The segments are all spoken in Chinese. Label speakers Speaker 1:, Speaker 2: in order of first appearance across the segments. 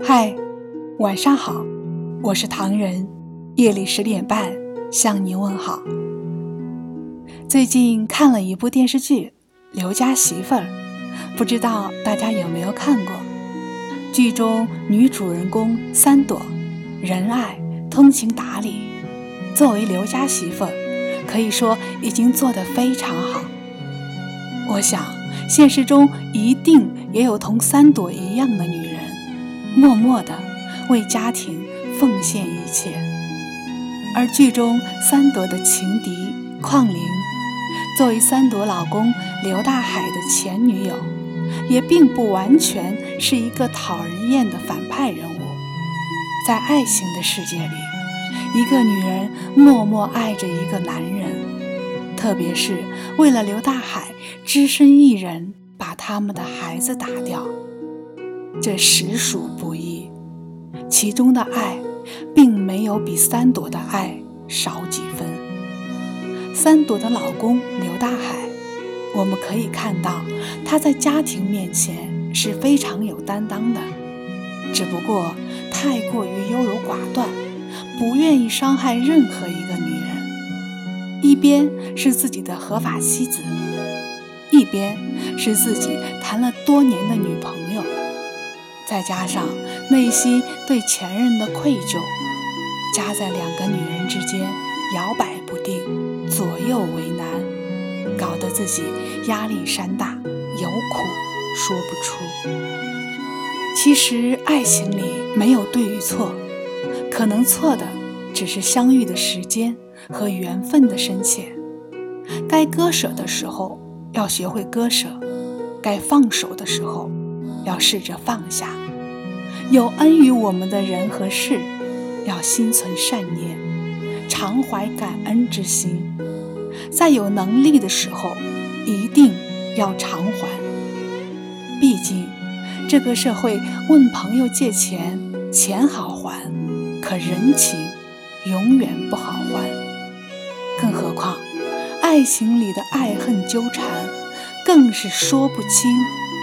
Speaker 1: 嗨，晚上好，我是唐人。夜里十点半向您问好。最近看了一部电视剧《刘家媳妇儿》，不知道大家有没有看过？剧中女主人公三朵，仁爱、通情达理，作为刘家媳妇儿，可以说已经做得非常好。我想，现实中一定也有同三朵一样的女人。默默地为家庭奉献一切，而剧中三朵的情敌邝玲，作为三朵老公刘大海的前女友，也并不完全是一个讨人厌的反派人物。在爱情的世界里，一个女人默默爱着一个男人，特别是为了刘大海，只身一人把他们的孩子打掉。这实属不易，其中的爱，并没有比三朵的爱少几分。三朵的老公刘大海，我们可以看到他在家庭面前是非常有担当的，只不过太过于优柔寡断，不愿意伤害任何一个女人。一边是自己的合法妻子，一边是自己谈了多年的女朋友。再加上内心对前任的愧疚，夹在两个女人之间摇摆不定，左右为难，搞得自己压力山大，有苦说不出。其实爱情里没有对与错，可能错的只是相遇的时间和缘分的深浅。该割舍的时候要学会割舍，该放手的时候。要试着放下，有恩于我们的人和事，要心存善念，常怀感恩之心。在有能力的时候，一定要偿还。毕竟，这个社会问朋友借钱，钱好还，可人情永远不好还。更何况，爱情里的爱恨纠缠，更是说不清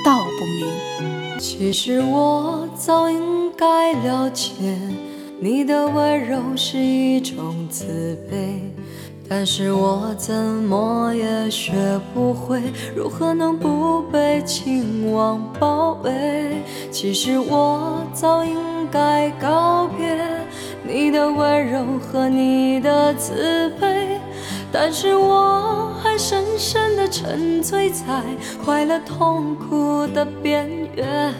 Speaker 1: 道不明。
Speaker 2: 其实我早应该了解，你的温柔是一种慈悲，但是我怎么也学不会如何能不被情网包围。其实我早应该告别你的温柔和你的慈悲。但是我深深的沉醉在快乐痛苦的边缘，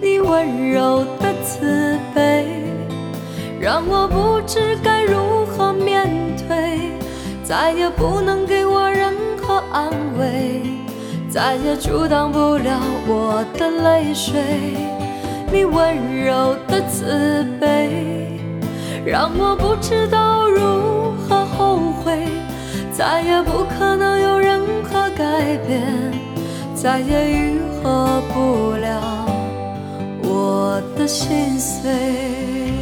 Speaker 2: 你温柔的慈悲让我不知该如何面对，再也不能给我任何安慰，再也阻挡不了我的泪水。你温柔的慈悲让我不知道如。再也不可能有任何改变，再也愈合不了我的心碎。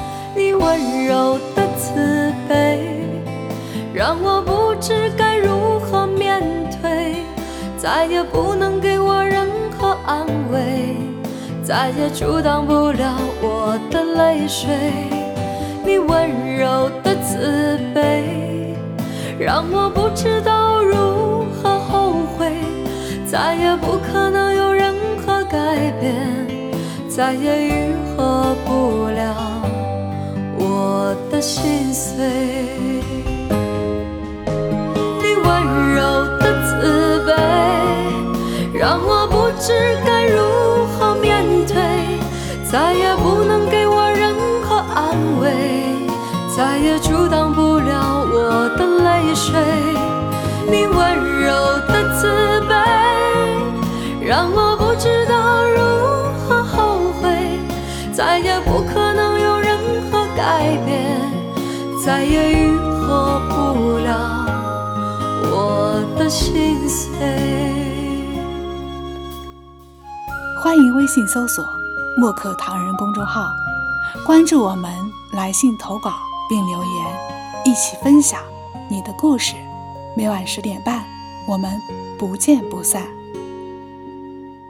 Speaker 2: 你温柔的慈悲。让我不知该如何面对，再也不能给我任何安慰，再也阻挡不了我的泪水。你温柔的慈悲，让我不知道如何后悔，再也不可能有任何改变，再也愈合不了心碎。你温柔的慈悲，让我不知该再也愈合不了我的心碎。
Speaker 1: 欢迎微信搜索“墨客唐人”公众号，关注我们，来信投稿并留言，一起分享你的故事。每晚十点半，我们不见不散。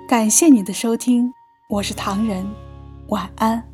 Speaker 1: 感谢你的收听，我是唐人，晚安。